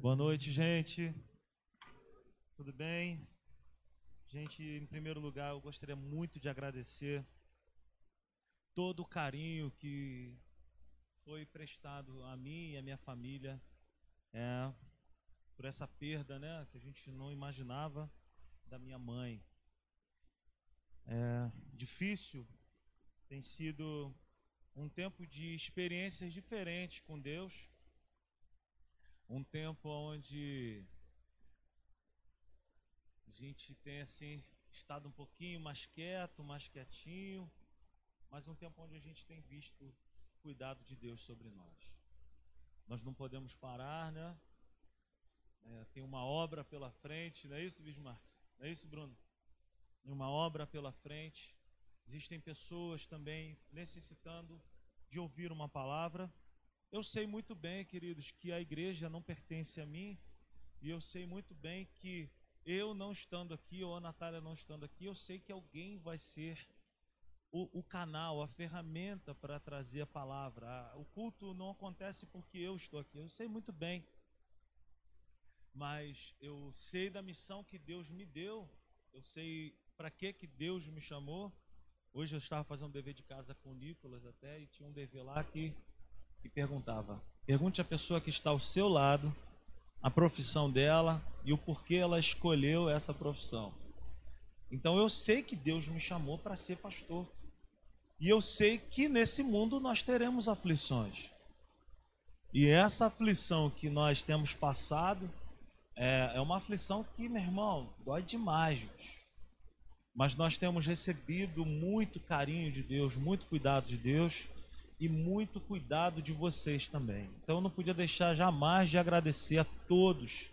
Boa noite, gente. Tudo bem? Gente, em primeiro lugar, eu gostaria muito de agradecer todo o carinho que foi prestado a mim e a minha família é, por essa perda, né, que a gente não imaginava da minha mãe. É difícil, tem sido um tempo de experiências diferentes com Deus, um tempo onde a gente tem assim estado um pouquinho mais quieto, mais quietinho, mas um tempo onde a gente tem visto o cuidado de Deus sobre nós. Nós não podemos parar, né? É, tem uma obra pela frente, não é isso, Bismarck? Não é isso, Bruno? Tem uma obra pela frente. Existem pessoas também necessitando de ouvir uma palavra. Eu sei muito bem, queridos, que a igreja não pertence a mim, e eu sei muito bem que eu não estando aqui, ou a Natália não estando aqui, eu sei que alguém vai ser o, o canal, a ferramenta para trazer a palavra. O culto não acontece porque eu estou aqui, eu sei muito bem. Mas eu sei da missão que Deus me deu, eu sei para que, que Deus me chamou. Hoje eu estava fazendo um dever de casa com o Nicolas até, e tinha um dever lá que e perguntava: pergunte à pessoa que está ao seu lado a profissão dela e o porquê ela escolheu essa profissão. Então eu sei que Deus me chamou para ser pastor. E eu sei que nesse mundo nós teremos aflições. E essa aflição que nós temos passado é, é uma aflição que, meu irmão, dói demais. Mas nós temos recebido muito carinho de Deus, muito cuidado de Deus e muito cuidado de vocês também. Então eu não podia deixar jamais de agradecer a todos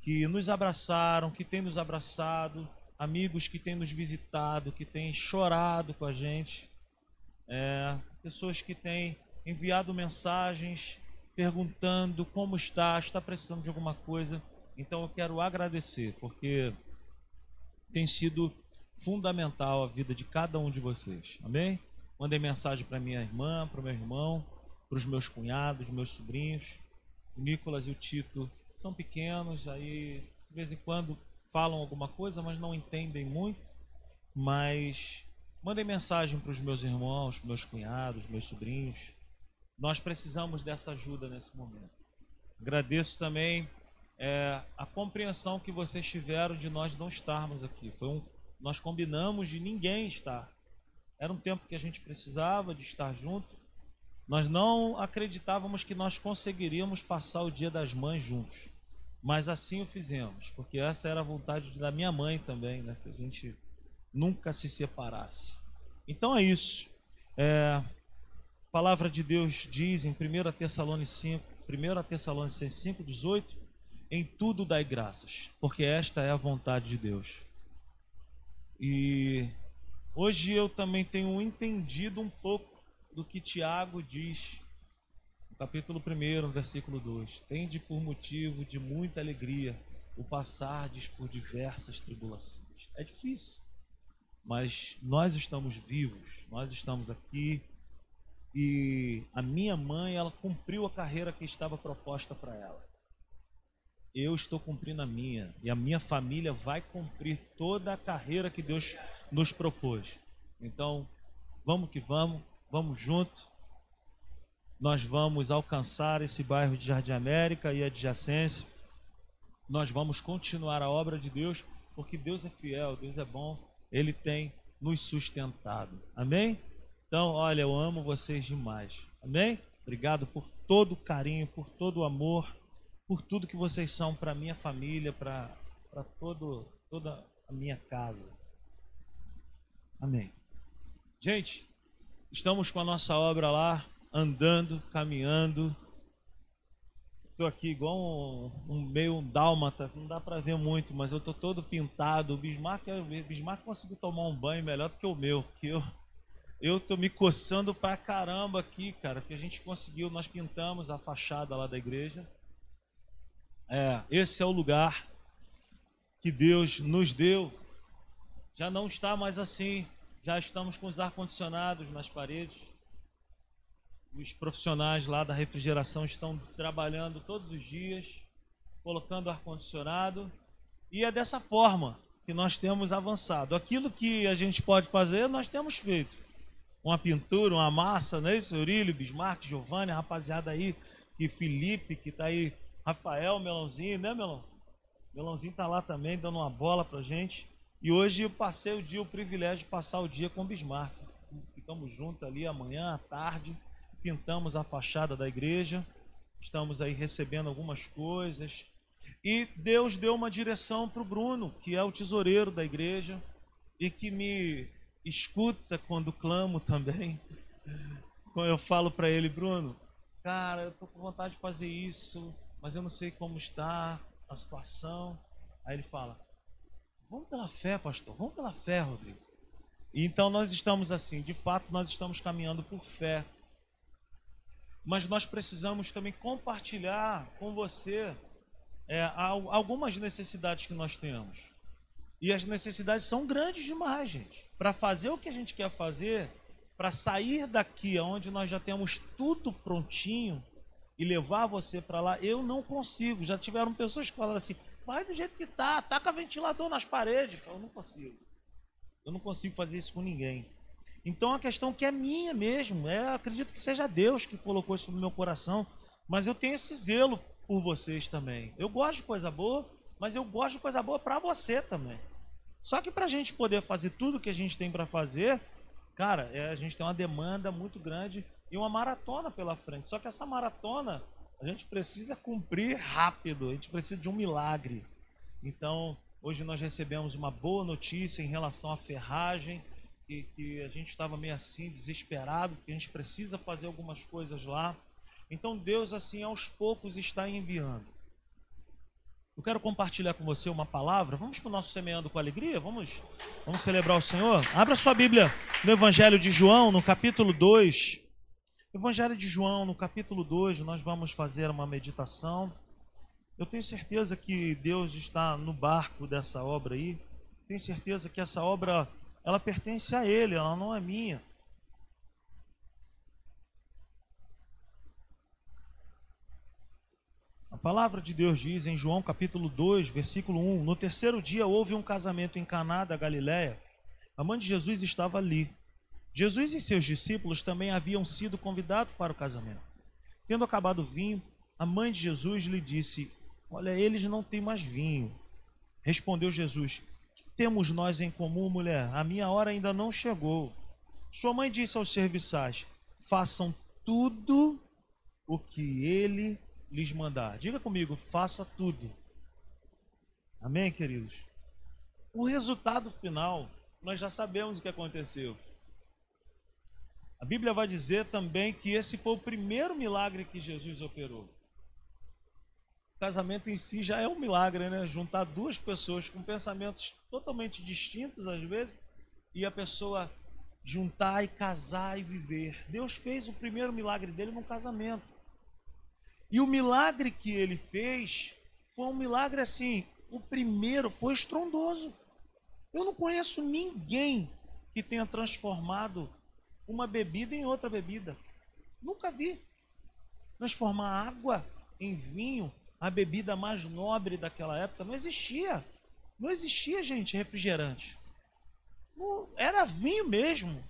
que nos abraçaram, que têm nos abraçado, amigos que têm nos visitado, que têm chorado com a gente, é, pessoas que têm enviado mensagens perguntando como está, está precisando de alguma coisa. Então eu quero agradecer, porque tem sido fundamental a vida de cada um de vocês. Amém? Mandei mensagem para minha irmã, para o meu irmão, para os meus cunhados, meus sobrinhos. O Nicolas e o Tito são pequenos, aí de vez em quando falam alguma coisa, mas não entendem muito. Mas mandei mensagem para os meus irmãos, meus cunhados, meus sobrinhos. Nós precisamos dessa ajuda nesse momento. Agradeço também é, a compreensão que vocês tiveram de nós não estarmos aqui. Foi um, nós combinamos de ninguém estar. Era um tempo que a gente precisava de estar junto. Nós não acreditávamos que nós conseguiríamos passar o dia das mães juntos. Mas assim o fizemos, porque essa era a vontade da minha mãe também, né? Que a gente nunca se separasse. Então é isso. É, a palavra de Deus diz em 1 Tessalonicenses 1 Tessalonicenses 5, 18, em tudo dai graças, porque esta é a vontade de Deus. E Hoje eu também tenho entendido um pouco do que Tiago diz, no capítulo 1, versículo 2. Tende por motivo de muita alegria o passardes por diversas tribulações. É difícil, mas nós estamos vivos, nós estamos aqui e a minha mãe, ela cumpriu a carreira que estava proposta para ela. Eu estou cumprindo a minha e a minha família vai cumprir toda a carreira que Deus nos propôs. Então, vamos que vamos, vamos junto. Nós vamos alcançar esse bairro de Jardim América e adjacência. Nós vamos continuar a obra de Deus, porque Deus é fiel, Deus é bom, Ele tem nos sustentado. Amém? Então, olha, eu amo vocês demais. Amém? Obrigado por todo o carinho, por todo o amor, por tudo que vocês são para minha família, para toda a minha casa. Amém. Gente, estamos com a nossa obra lá, andando, caminhando. Estou aqui igual um, um meio um dálmata, não dá para ver muito, mas eu estou todo pintado. O Bismarck, o Bismarck conseguiu tomar um banho melhor do que o meu, que eu eu tô me coçando pra caramba aqui, cara, que a gente conseguiu, nós pintamos a fachada lá da igreja. É, esse é o lugar que Deus nos deu já não está mais assim. Já estamos com os ar-condicionados nas paredes. Os profissionais lá da refrigeração estão trabalhando todos os dias. colocando ar-condicionado. E é dessa forma que nós temos avançado. Aquilo que a gente pode fazer, nós temos feito. Uma pintura, uma massa, não é isso? Eurílio, Bismarck, Giovanni, rapaziada aí, e Felipe, que está aí, Rafael, Melãozinho, né, Melão? Melãozinho está lá também, dando uma bola pra gente. E hoje eu passei o dia, o privilégio de passar o dia com o Bismarck. Ficamos juntos ali amanhã, à tarde, pintamos a fachada da igreja, estamos aí recebendo algumas coisas. E Deus deu uma direção para o Bruno, que é o tesoureiro da igreja, e que me escuta quando clamo também. Quando eu falo para ele, Bruno, cara, eu tô com vontade de fazer isso, mas eu não sei como está a situação. Aí ele fala, vamos pela fé, pastor, vamos pela fé, Rodrigo. E então nós estamos assim, de fato nós estamos caminhando por fé. Mas nós precisamos também compartilhar com você é, algumas necessidades que nós temos. E as necessidades são grandes demais, gente. Para fazer o que a gente quer fazer, para sair daqui onde nós já temos tudo prontinho e levar você para lá, eu não consigo. Já tiveram pessoas que falaram assim: vai do jeito que tá, taca ventilador nas paredes. Eu não consigo. Eu não consigo fazer isso com ninguém. Então a questão que é minha mesmo, é, acredito que seja Deus que colocou isso no meu coração, mas eu tenho esse zelo por vocês também. Eu gosto de coisa boa, mas eu gosto de coisa boa para você também. Só que para a gente poder fazer tudo que a gente tem para fazer, cara, é, a gente tem uma demanda muito grande e uma maratona pela frente. Só que essa maratona a gente precisa cumprir rápido, a gente precisa de um milagre. Então, Hoje nós recebemos uma boa notícia em relação à ferragem, que, que a gente estava meio assim, desesperado, porque a gente precisa fazer algumas coisas lá. Então Deus, assim, aos poucos está enviando. Eu quero compartilhar com você uma palavra. Vamos para o nosso Semeando com Alegria? Vamos, vamos celebrar o Senhor? Abra sua Bíblia no Evangelho de João, no capítulo 2. Evangelho de João, no capítulo 2, nós vamos fazer uma meditação. Eu tenho certeza que Deus está no barco dessa obra aí. Tenho certeza que essa obra ela pertence a Ele, ela não é minha. A palavra de Deus diz em João capítulo 2, versículo 1: No terceiro dia houve um casamento em Caná da Galiléia. A mãe de Jesus estava ali. Jesus e seus discípulos também haviam sido convidados para o casamento. Tendo acabado o vinho, a mãe de Jesus lhe disse: Olha, eles não têm mais vinho. Respondeu Jesus: Que temos nós em comum, mulher? A minha hora ainda não chegou. Sua mãe disse aos serviçais: Façam tudo o que ele lhes mandar. Diga comigo: faça tudo. Amém, queridos? O resultado final, nós já sabemos o que aconteceu. A Bíblia vai dizer também que esse foi o primeiro milagre que Jesus operou. O casamento em si já é um milagre, né? Juntar duas pessoas com pensamentos totalmente distintos, às vezes, e a pessoa juntar e casar e viver. Deus fez o primeiro milagre dele no casamento. E o milagre que ele fez foi um milagre assim. O primeiro foi estrondoso. Eu não conheço ninguém que tenha transformado uma bebida em outra bebida. Nunca vi. Transformar água em vinho a bebida mais nobre daquela época, não existia. Não existia, gente, refrigerante. Não, era vinho mesmo.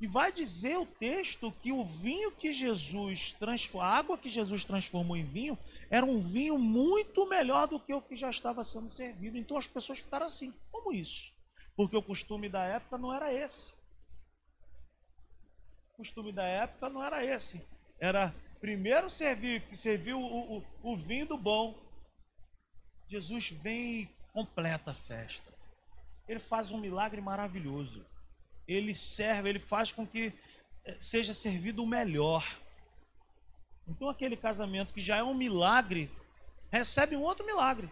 E vai dizer o texto que o vinho que Jesus transformou, a água que Jesus transformou em vinho, era um vinho muito melhor do que o que já estava sendo servido. Então as pessoas ficaram assim: como isso? Porque o costume da época não era esse. Costume da época não era esse. Era Primeiro serviu, serviu o, o, o vinho do bom. Jesus vem e completa a festa. Ele faz um milagre maravilhoso. Ele serve, ele faz com que eh, seja servido o melhor. Então aquele casamento que já é um milagre, recebe um outro milagre.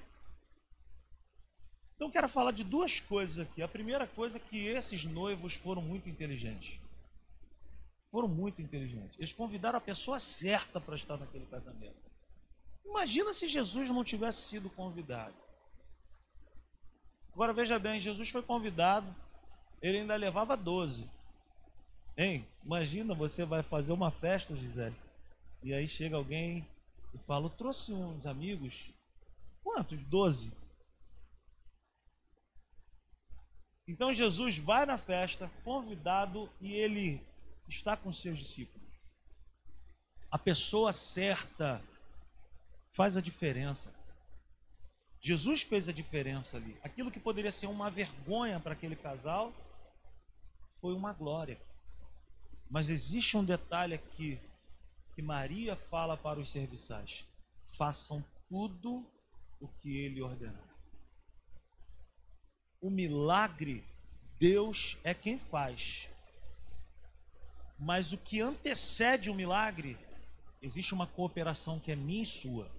Então quero falar de duas coisas aqui. A primeira coisa é que esses noivos foram muito inteligentes foram muito inteligentes. Eles convidaram a pessoa certa para estar naquele casamento. Imagina se Jesus não tivesse sido convidado. Agora veja bem, Jesus foi convidado, ele ainda levava 12. Hein? Imagina, você vai fazer uma festa, Gisele, e aí chega alguém e fala, trouxe uns amigos quantos? Doze. Então Jesus vai na festa, convidado, e ele está com seus discípulos. A pessoa certa faz a diferença. Jesus fez a diferença ali. Aquilo que poderia ser uma vergonha para aquele casal foi uma glória. Mas existe um detalhe aqui que Maria fala para os serviçais: façam tudo o que ele ordenar. O milagre, Deus é quem faz. Mas o que antecede o milagre, existe uma cooperação que é minha e sua.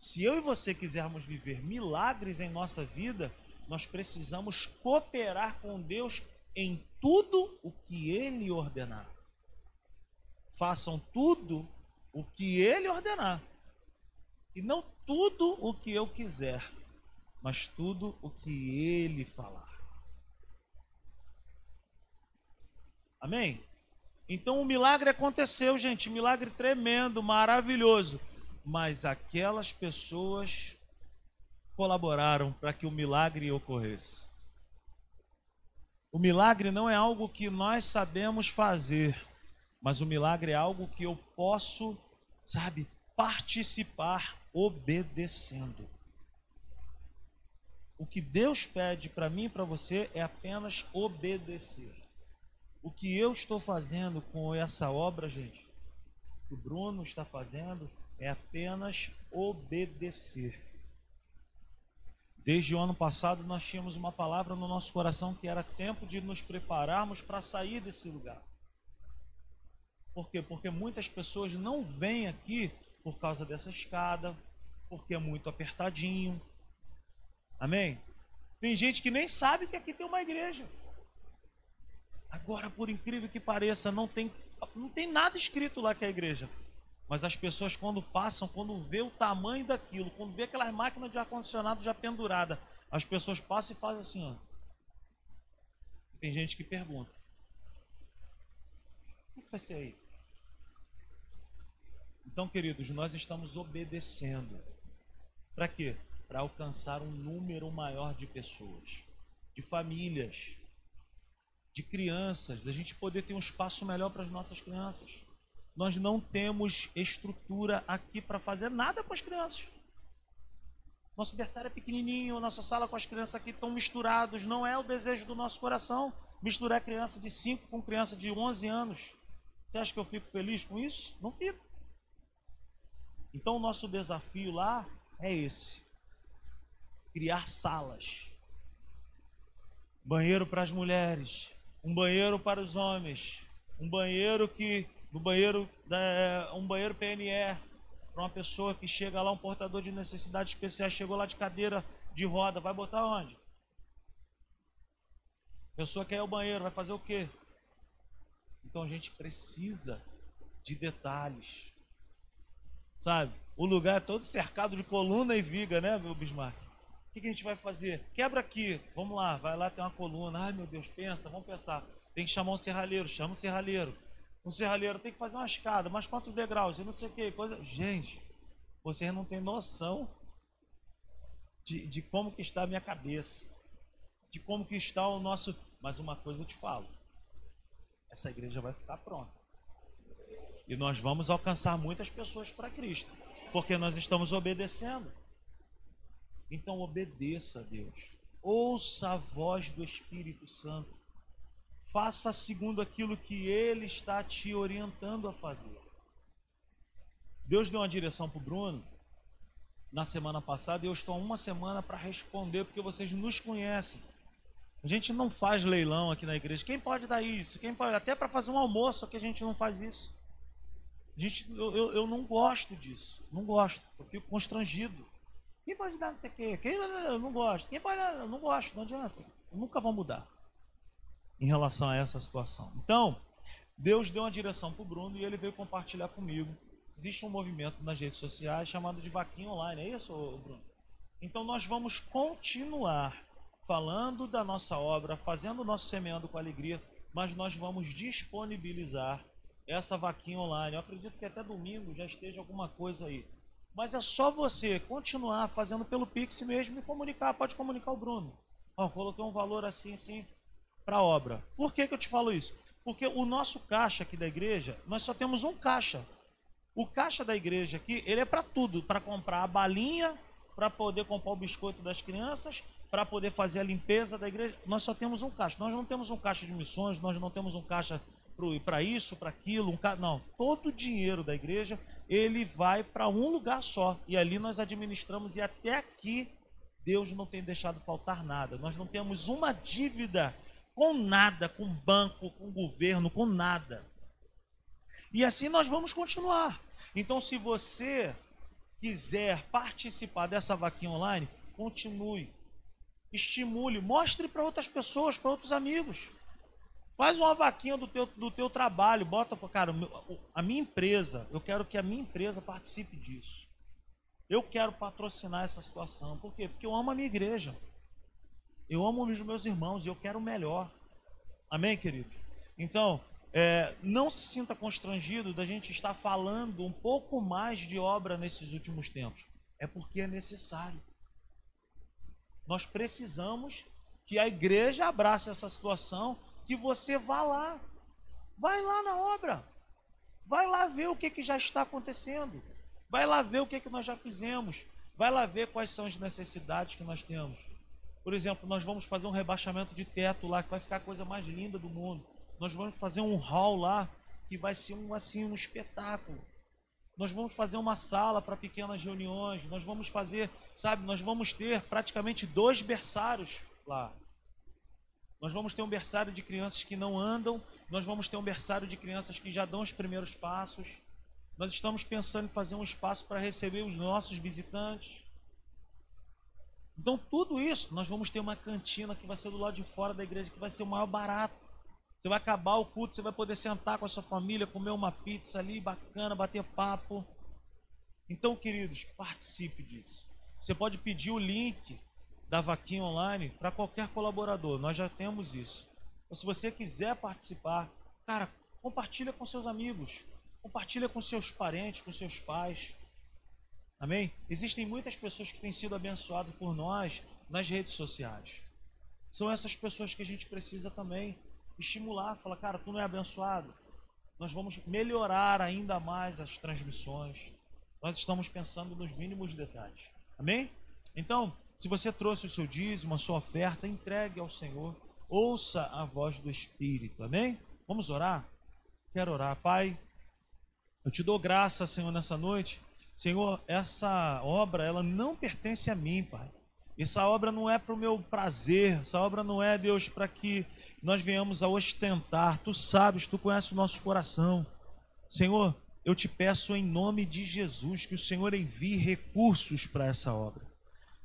Se eu e você quisermos viver milagres em nossa vida, nós precisamos cooperar com Deus em tudo o que Ele ordenar. Façam tudo o que Ele ordenar. E não tudo o que eu quiser, mas tudo o que Ele falar. Amém? Então o milagre aconteceu, gente. Milagre tremendo, maravilhoso mas aquelas pessoas colaboraram para que o milagre ocorresse. O milagre não é algo que nós sabemos fazer, mas o milagre é algo que eu posso, sabe, participar obedecendo. O que Deus pede para mim e para você é apenas obedecer. O que eu estou fazendo com essa obra, gente, o Bruno está fazendo, é apenas obedecer. Desde o ano passado nós tínhamos uma palavra no nosso coração que era tempo de nos prepararmos para sair desse lugar. Por quê? Porque muitas pessoas não vêm aqui por causa dessa escada, porque é muito apertadinho. Amém? Tem gente que nem sabe que aqui tem uma igreja. Agora, por incrível que pareça, não tem, não tem nada escrito lá que é a igreja. Mas as pessoas, quando passam, quando vê o tamanho daquilo, quando vê aquelas máquinas de ar-condicionado já pendurada, as pessoas passam e fazem assim, ó. Tem gente que pergunta: O que vai ser aí? Então, queridos, nós estamos obedecendo. Para quê? Para alcançar um número maior de pessoas, de famílias, de crianças, da gente poder ter um espaço melhor para as nossas crianças nós não temos estrutura aqui para fazer nada com as crianças. Nosso berçário é pequenininho, nossa sala com as crianças aqui estão misturados. Não é o desejo do nosso coração misturar criança de 5 com criança de 11 anos. Você acha que eu fico feliz com isso? Não fico. Então, o nosso desafio lá é esse: criar salas. Banheiro para as mulheres, um banheiro para os homens, um banheiro que no banheiro, é, um banheiro PNE, para uma pessoa que chega lá, um portador de necessidades especiais, chegou lá de cadeira de roda, vai botar onde? Pessoa quer ir ao banheiro, vai fazer o quê? Então a gente precisa de detalhes. Sabe? O lugar é todo cercado de coluna e viga, né, meu Bismarck? O que a gente vai fazer? Quebra aqui. Vamos lá, vai lá, tem uma coluna. Ai, meu Deus, pensa, vamos pensar. Tem que chamar um serralheiro, chama um serralheiro um serralheiro tem que fazer uma escada, mas quantos degraus? Eu não sei o que, coisa. Gente, vocês não têm noção de, de como que está a minha cabeça, de como que está o nosso. Mas uma coisa eu te falo: essa igreja vai ficar pronta. E nós vamos alcançar muitas pessoas para Cristo, porque nós estamos obedecendo. Então obedeça a Deus. Ouça a voz do Espírito Santo. Faça segundo aquilo que Ele está te orientando a fazer. Deus deu uma direção para o Bruno na semana passada e eu estou uma semana para responder porque vocês nos conhecem. A gente não faz leilão aqui na igreja. Quem pode dar isso? Quem pode? Até para fazer um almoço aqui a gente não faz isso. A gente, eu, eu, eu não gosto disso. Não gosto. Eu fico constrangido. Quem pode dar não sei o quê? Quem, eu não gosto. Quem pode dar? Eu não gosto. Não adianta. Nunca vão mudar em relação a essa situação. Então, Deus deu uma direção para o Bruno e ele veio compartilhar comigo. Existe um movimento nas redes sociais chamado de Vaquinha Online, é isso, Bruno? Então, nós vamos continuar falando da nossa obra, fazendo o nosso semeando com alegria, mas nós vamos disponibilizar essa vaquinha online. Eu acredito que até domingo já esteja alguma coisa aí. Mas é só você continuar fazendo pelo Pix mesmo e comunicar. Pode comunicar o Bruno. Ó, coloquei um valor assim, assim, para a obra. Por que, que eu te falo isso? Porque o nosso caixa aqui da igreja, nós só temos um caixa. O caixa da igreja aqui, ele é para tudo, para comprar a balinha, para poder comprar o biscoito das crianças, para poder fazer a limpeza da igreja. Nós só temos um caixa. Nós não temos um caixa de missões, nós não temos um caixa para isso, para aquilo, um não. Todo o dinheiro da igreja, ele vai para um lugar só. E ali nós administramos e até aqui Deus não tem deixado faltar nada. Nós não temos uma dívida com nada, com banco, com governo, com nada. E assim nós vamos continuar. Então, se você quiser participar dessa vaquinha online, continue. Estimule, mostre para outras pessoas, para outros amigos. Faz uma vaquinha do teu, do teu trabalho, bota cara, a minha empresa, eu quero que a minha empresa participe disso. Eu quero patrocinar essa situação. Por quê? Porque eu amo a minha igreja. Eu amo os meus irmãos e eu quero o melhor. Amém, queridos? Então, é, não se sinta constrangido da gente estar falando um pouco mais de obra nesses últimos tempos. É porque é necessário. Nós precisamos que a igreja abrace essa situação, que você vá lá. Vai lá na obra. Vai lá ver o que, que já está acontecendo. Vai lá ver o que, que nós já fizemos. Vai lá ver quais são as necessidades que nós temos. Por exemplo, nós vamos fazer um rebaixamento de teto lá, que vai ficar a coisa mais linda do mundo. Nós vamos fazer um hall lá que vai ser um assim um espetáculo. Nós vamos fazer uma sala para pequenas reuniões. Nós vamos fazer, sabe, nós vamos ter praticamente dois berçários lá. Nós vamos ter um berçário de crianças que não andam, nós vamos ter um berçário de crianças que já dão os primeiros passos. Nós estamos pensando em fazer um espaço para receber os nossos visitantes. Então, tudo isso, nós vamos ter uma cantina que vai ser do lado de fora da igreja, que vai ser o maior barato. Você vai acabar o culto, você vai poder sentar com a sua família, comer uma pizza ali, bacana, bater papo. Então, queridos, participe disso. Você pode pedir o link da vaquinha online para qualquer colaborador. Nós já temos isso. Então, se você quiser participar, cara, compartilha com seus amigos, compartilha com seus parentes, com seus pais. Amém? Existem muitas pessoas que têm sido abençoadas por nós nas redes sociais. São essas pessoas que a gente precisa também estimular, falar, cara, tu não é abençoado. Nós vamos melhorar ainda mais as transmissões. Nós estamos pensando nos mínimos detalhes. Amém? Então, se você trouxe o seu dízimo, a sua oferta, entregue ao Senhor. Ouça a voz do Espírito. Amém? Vamos orar? Quero orar. Pai, eu te dou graça, Senhor, nessa noite. Senhor, essa obra, ela não pertence a mim, Pai. Essa obra não é para o meu prazer, essa obra não é, Deus, para que nós venhamos a ostentar. Tu sabes, tu conheces o nosso coração. Senhor, eu te peço em nome de Jesus que o Senhor envie recursos para essa obra.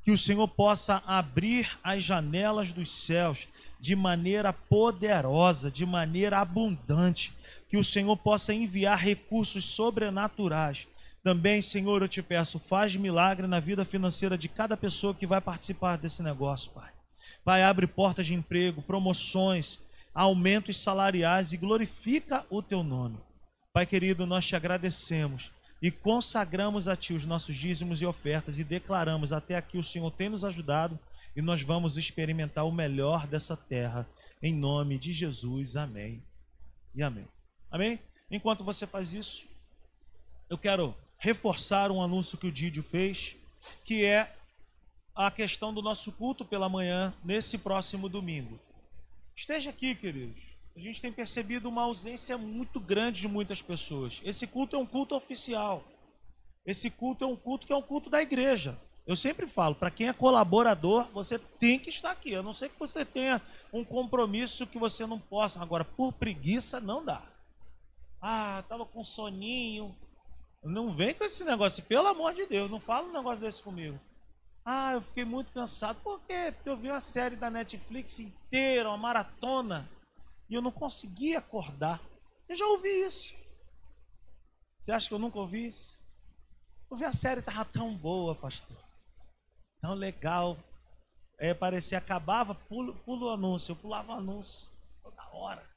Que o Senhor possa abrir as janelas dos céus de maneira poderosa, de maneira abundante. Que o Senhor possa enviar recursos sobrenaturais. Também, Senhor, eu te peço, faz milagre na vida financeira de cada pessoa que vai participar desse negócio, Pai. Pai, abre portas de emprego, promoções, aumentos salariais e glorifica o teu nome. Pai querido, nós te agradecemos e consagramos a ti os nossos dízimos e ofertas e declaramos até aqui o Senhor tem nos ajudado e nós vamos experimentar o melhor dessa terra em nome de Jesus. Amém. E amém. Amém? Enquanto você faz isso, eu quero reforçar um anúncio que o Didio fez, que é a questão do nosso culto pela manhã nesse próximo domingo. Esteja aqui, queridos. A gente tem percebido uma ausência muito grande de muitas pessoas. Esse culto é um culto oficial. Esse culto é um culto que é um culto da igreja. Eu sempre falo, para quem é colaborador, você tem que estar aqui. A não ser que você tenha um compromisso que você não possa. Agora, por preguiça, não dá. Ah, estava com soninho. Não vem com esse negócio, pelo amor de Deus, não fala um negócio desse comigo. Ah, eu fiquei muito cansado. Por quê? Porque eu vi uma série da Netflix inteira, uma maratona, e eu não conseguia acordar. Eu já ouvi isso. Você acha que eu nunca ouvi isso? Eu vi a série, estava tão boa, pastor. Tão legal. É, parecia, acabava, pulo, pulo o anúncio. Eu pulava o anúncio toda hora.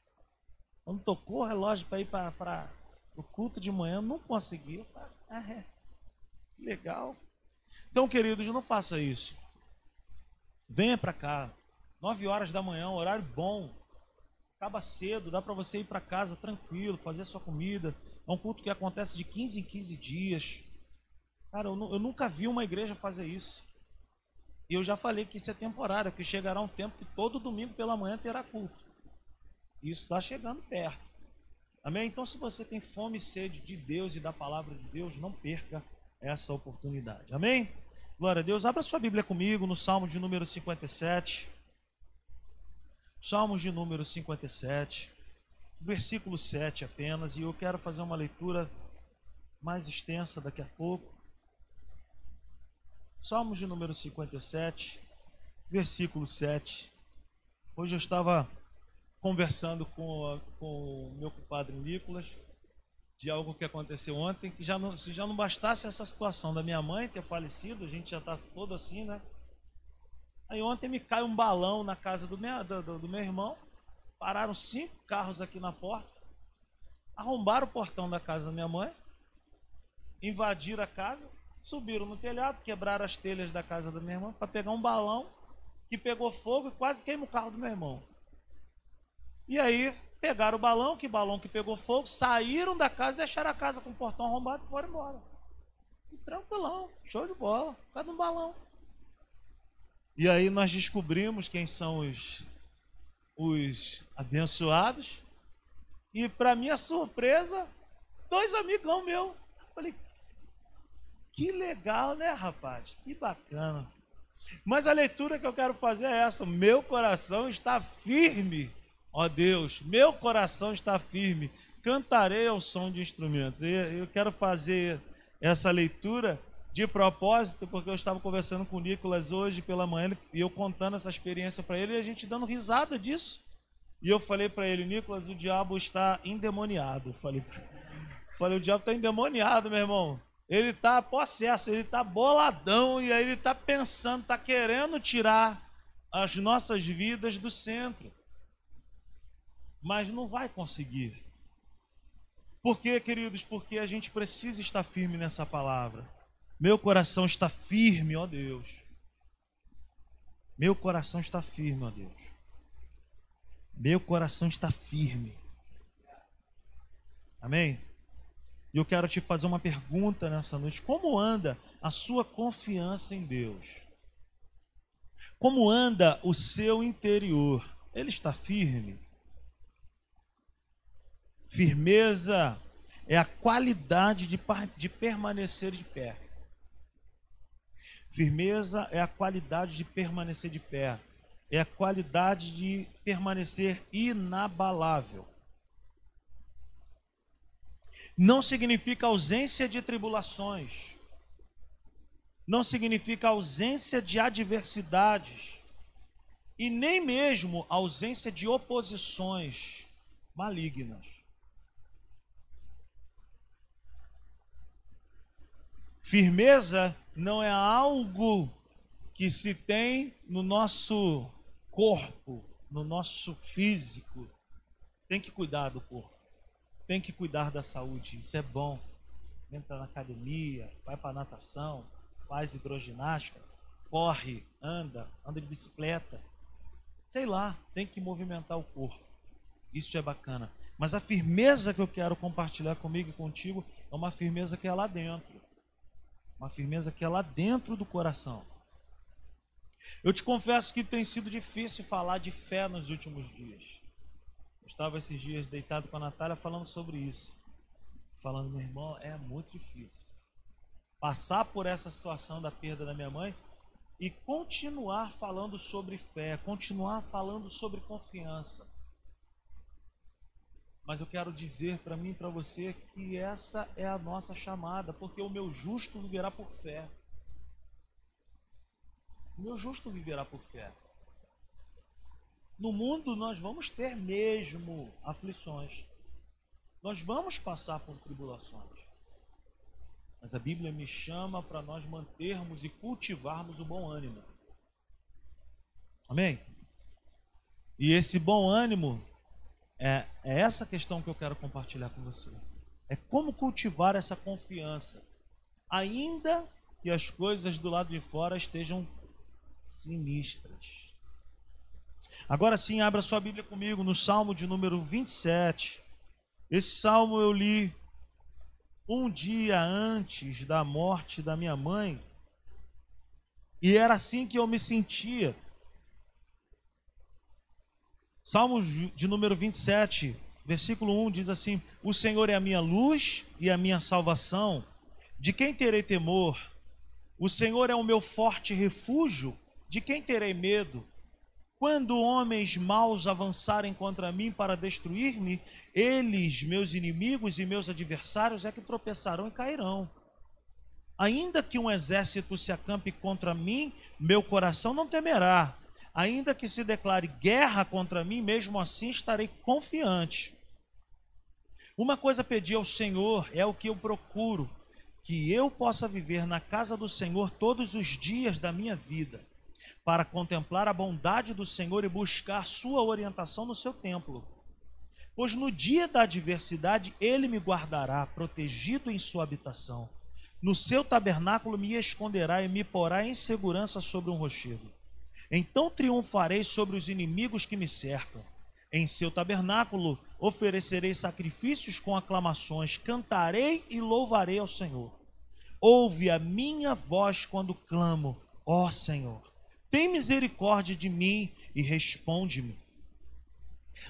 Quando tocou o relógio para ir para o culto de manhã, eu não conseguia. Eu falei, ah, é. Legal. Então, queridos, não faça isso. Venha para cá. 9 horas da manhã, horário bom. Acaba cedo, dá para você ir para casa tranquilo, fazer sua comida. É um culto que acontece de 15 em 15 dias. Cara, eu, eu nunca vi uma igreja fazer isso. E eu já falei que isso é temporário, que chegará um tempo que todo domingo pela manhã terá culto. Isso está chegando perto. Amém? Então, se você tem fome e sede de Deus e da palavra de Deus, não perca essa oportunidade. Amém? Glória a Deus. Abra sua Bíblia comigo no Salmo de número 57. Salmos de número 57, versículo 7 apenas, e eu quero fazer uma leitura mais extensa daqui a pouco. Salmos de número 57, versículo 7. Hoje eu estava conversando com, a, com o meu compadre Nicolas de algo que aconteceu ontem, que já não, se já não bastasse essa situação da minha mãe ter falecido, a gente já está todo assim, né? Aí ontem me cai um balão na casa do meu, do, do meu irmão, pararam cinco carros aqui na porta, arrombaram o portão da casa da minha mãe, invadiram a casa, subiram no telhado, quebraram as telhas da casa da minha irmã para pegar um balão que pegou fogo e quase queima o carro do meu irmão. E aí pegaram o balão, que balão que pegou fogo, saíram da casa, deixaram a casa com o portão arrombado e foram embora. E tranquilão, show de bola, de um balão. E aí nós descobrimos quem são os, os abençoados. E para minha surpresa, dois amigão meu. Falei, que legal, né, rapaz? Que bacana. Mas a leitura que eu quero fazer é essa: meu coração está firme, ó Deus, meu coração está firme. Cantarei ao som de instrumentos. Eu quero fazer essa leitura de propósito, porque eu estava conversando com o Nicolas hoje pela manhã e eu contando essa experiência para ele e a gente dando risada disso. E eu falei para ele, Nicolas, o diabo está endemoniado. Eu falei, falei, o diabo está endemoniado, meu irmão. Ele está possesso, ele está boladão e aí ele está pensando, está querendo tirar as nossas vidas do centro. Mas não vai conseguir. Por quê, queridos? Porque a gente precisa estar firme nessa palavra. Meu coração está firme, ó Deus. Meu coração está firme, ó Deus. Meu coração está firme. Amém? E eu quero te fazer uma pergunta nessa noite: como anda a sua confiança em Deus? Como anda o seu interior? Ele está firme? Firmeza é a qualidade de, de permanecer de pé. Firmeza é a qualidade de permanecer de pé. É a qualidade de permanecer inabalável não significa ausência de tribulações, não significa ausência de adversidades, e nem mesmo ausência de oposições malignas. Firmeza não é algo que se tem no nosso corpo, no nosso físico. Tem que cuidar do corpo tem que cuidar da saúde, isso é bom. Entra na academia, vai para natação, faz hidroginástica, corre, anda, anda de bicicleta. Sei lá, tem que movimentar o corpo. Isso é bacana. Mas a firmeza que eu quero compartilhar comigo e contigo é uma firmeza que é lá dentro. Uma firmeza que é lá dentro do coração. Eu te confesso que tem sido difícil falar de fé nos últimos dias estava esses dias deitado com a Natália falando sobre isso. Falando, meu irmão, é muito difícil. Passar por essa situação da perda da minha mãe e continuar falando sobre fé, continuar falando sobre confiança. Mas eu quero dizer para mim e para você que essa é a nossa chamada, porque o meu justo viverá por fé. O meu justo viverá por fé. No mundo nós vamos ter mesmo aflições. Nós vamos passar por tribulações. Mas a Bíblia me chama para nós mantermos e cultivarmos o bom ânimo. Amém? E esse bom ânimo é, é essa questão que eu quero compartilhar com você. É como cultivar essa confiança. ainda que as coisas do lado de fora estejam sinistras. Agora sim, abra sua Bíblia comigo no Salmo de número 27. Esse salmo eu li um dia antes da morte da minha mãe. E era assim que eu me sentia. Salmo de número 27, versículo 1 diz assim: O Senhor é a minha luz e a minha salvação. De quem terei temor? O Senhor é o meu forte refúgio. De quem terei medo? Quando homens maus avançarem contra mim para destruir-me, eles, meus inimigos e meus adversários, é que tropeçarão e cairão. Ainda que um exército se acampe contra mim, meu coração não temerá. Ainda que se declare guerra contra mim, mesmo assim estarei confiante. Uma coisa pedi ao Senhor, é o que eu procuro, que eu possa viver na casa do Senhor todos os dias da minha vida para contemplar a bondade do Senhor e buscar sua orientação no seu templo. Pois no dia da adversidade ele me guardará, protegido em sua habitação. No seu tabernáculo me esconderá e me porá em segurança sobre um rochedo. Então triunfarei sobre os inimigos que me cercam. Em seu tabernáculo oferecerei sacrifícios com aclamações, cantarei e louvarei ao Senhor. Ouve a minha voz quando clamo, ó Senhor. Tem misericórdia de mim e responde-me.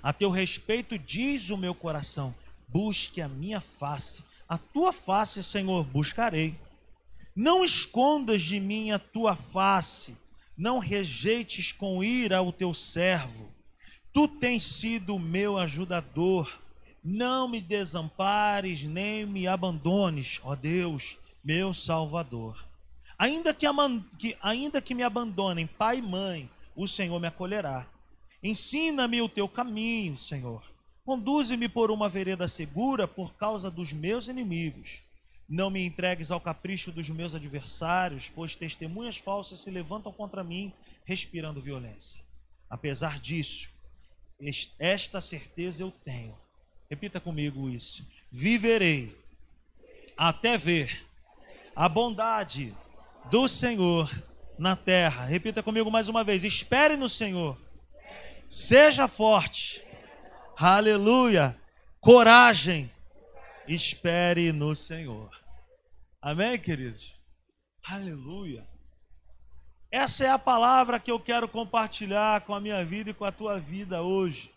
A teu respeito diz o meu coração: busque a minha face, a tua face, Senhor, buscarei. Não escondas de mim a tua face, não rejeites com ira o teu servo. Tu tens sido o meu ajudador. Não me desampares nem me abandones, ó Deus, meu Salvador. Ainda que, que, ainda que me abandonem pai e mãe, o Senhor me acolherá. Ensina-me o teu caminho, Senhor. Conduze-me por uma vereda segura por causa dos meus inimigos. Não me entregues ao capricho dos meus adversários, pois testemunhas falsas se levantam contra mim, respirando violência. Apesar disso, esta certeza eu tenho. Repita comigo isso. Viverei até ver a bondade do Senhor na terra. Repita comigo mais uma vez: espere no Senhor, seja forte, aleluia, coragem, espere no Senhor. Amém, queridos? Aleluia. Essa é a palavra que eu quero compartilhar com a minha vida e com a tua vida hoje.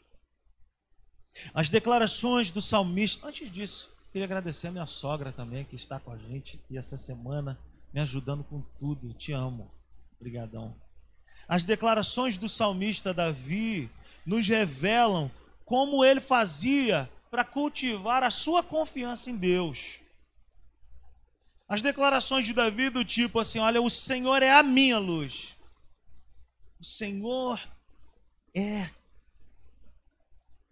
As declarações do salmista. Antes disso, queria agradecer a minha sogra também, que está com a gente aqui essa semana me ajudando com tudo. Te amo. Obrigadão. As declarações do salmista Davi nos revelam como ele fazia para cultivar a sua confiança em Deus. As declarações de Davi do tipo assim: olha, o Senhor é a minha luz. O Senhor é.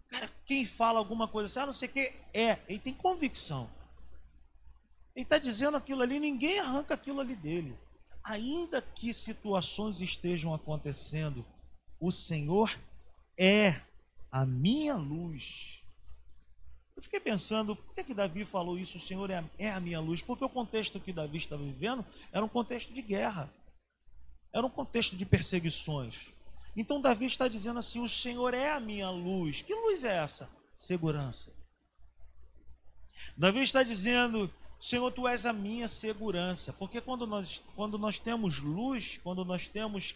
Cara, quem fala alguma coisa assim, ah, não sei o que, é. Ele tem convicção. Ele está dizendo aquilo ali, ninguém arranca aquilo ali dele. Ainda que situações estejam acontecendo, o Senhor é a minha luz. Eu fiquei pensando, por que, que Davi falou isso? O Senhor é a, é a minha luz? Porque o contexto que Davi estava vivendo era um contexto de guerra, era um contexto de perseguições. Então Davi está dizendo assim: o Senhor é a minha luz. Que luz é essa? Segurança. Davi está dizendo Senhor, tu és a minha segurança. Porque quando nós, quando nós temos luz, quando nós temos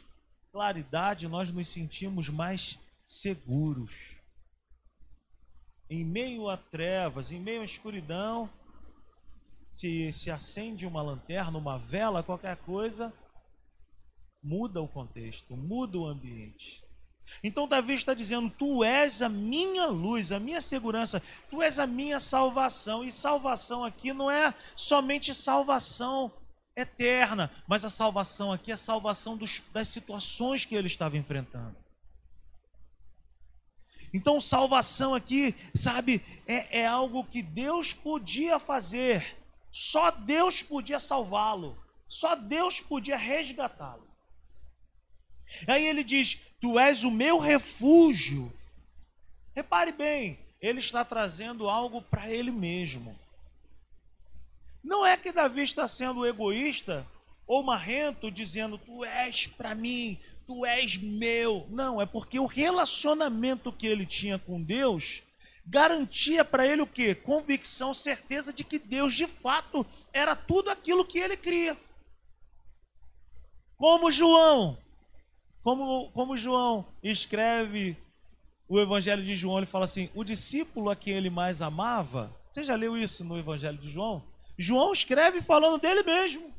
claridade, nós nos sentimos mais seguros. Em meio a trevas, em meio à escuridão, se, se acende uma lanterna, uma vela, qualquer coisa, muda o contexto, muda o ambiente. Então Davi está dizendo: Tu és a minha luz, a minha segurança, Tu és a minha salvação. E salvação aqui não é somente salvação eterna, mas a salvação aqui é a salvação dos, das situações que ele estava enfrentando. Então, salvação aqui, sabe, é, é algo que Deus podia fazer, só Deus podia salvá-lo, só Deus podia resgatá-lo. Aí ele diz: Tu és o meu refúgio. Repare bem, ele está trazendo algo para ele mesmo. Não é que Davi está sendo egoísta ou marrento, dizendo: Tu és para mim, tu és meu. Não, é porque o relacionamento que ele tinha com Deus garantia para ele o quê? Convicção, certeza de que Deus de fato era tudo aquilo que ele cria. Como João, como, como João escreve o Evangelho de João, ele fala assim: o discípulo a quem ele mais amava. Você já leu isso no Evangelho de João? João escreve falando dele mesmo.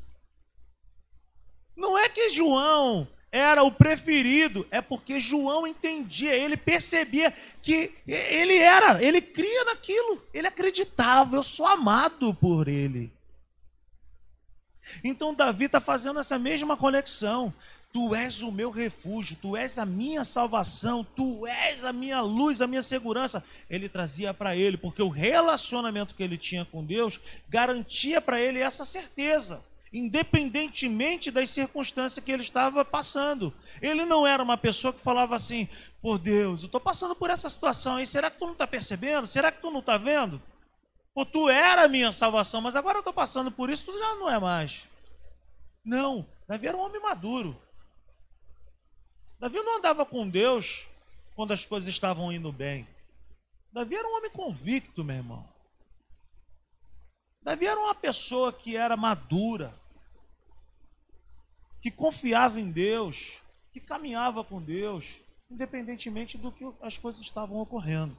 Não é que João era o preferido, é porque João entendia, ele percebia que ele era, ele cria naquilo, ele acreditava, eu sou amado por ele. Então Davi está fazendo essa mesma conexão. Tu és o meu refúgio, tu és a minha salvação, tu és a minha luz, a minha segurança. Ele trazia para ele, porque o relacionamento que ele tinha com Deus garantia para ele essa certeza, independentemente das circunstâncias que ele estava passando. Ele não era uma pessoa que falava assim: por Deus, eu estou passando por essa situação, aí será que tu não está percebendo? Será que tu não está vendo? Pô, tu era a minha salvação, mas agora eu estou passando por isso, tu já não é mais. Não, Davi era um homem maduro. Davi não andava com Deus quando as coisas estavam indo bem. Davi era um homem convicto, meu irmão. Davi era uma pessoa que era madura, que confiava em Deus, que caminhava com Deus, independentemente do que as coisas estavam ocorrendo.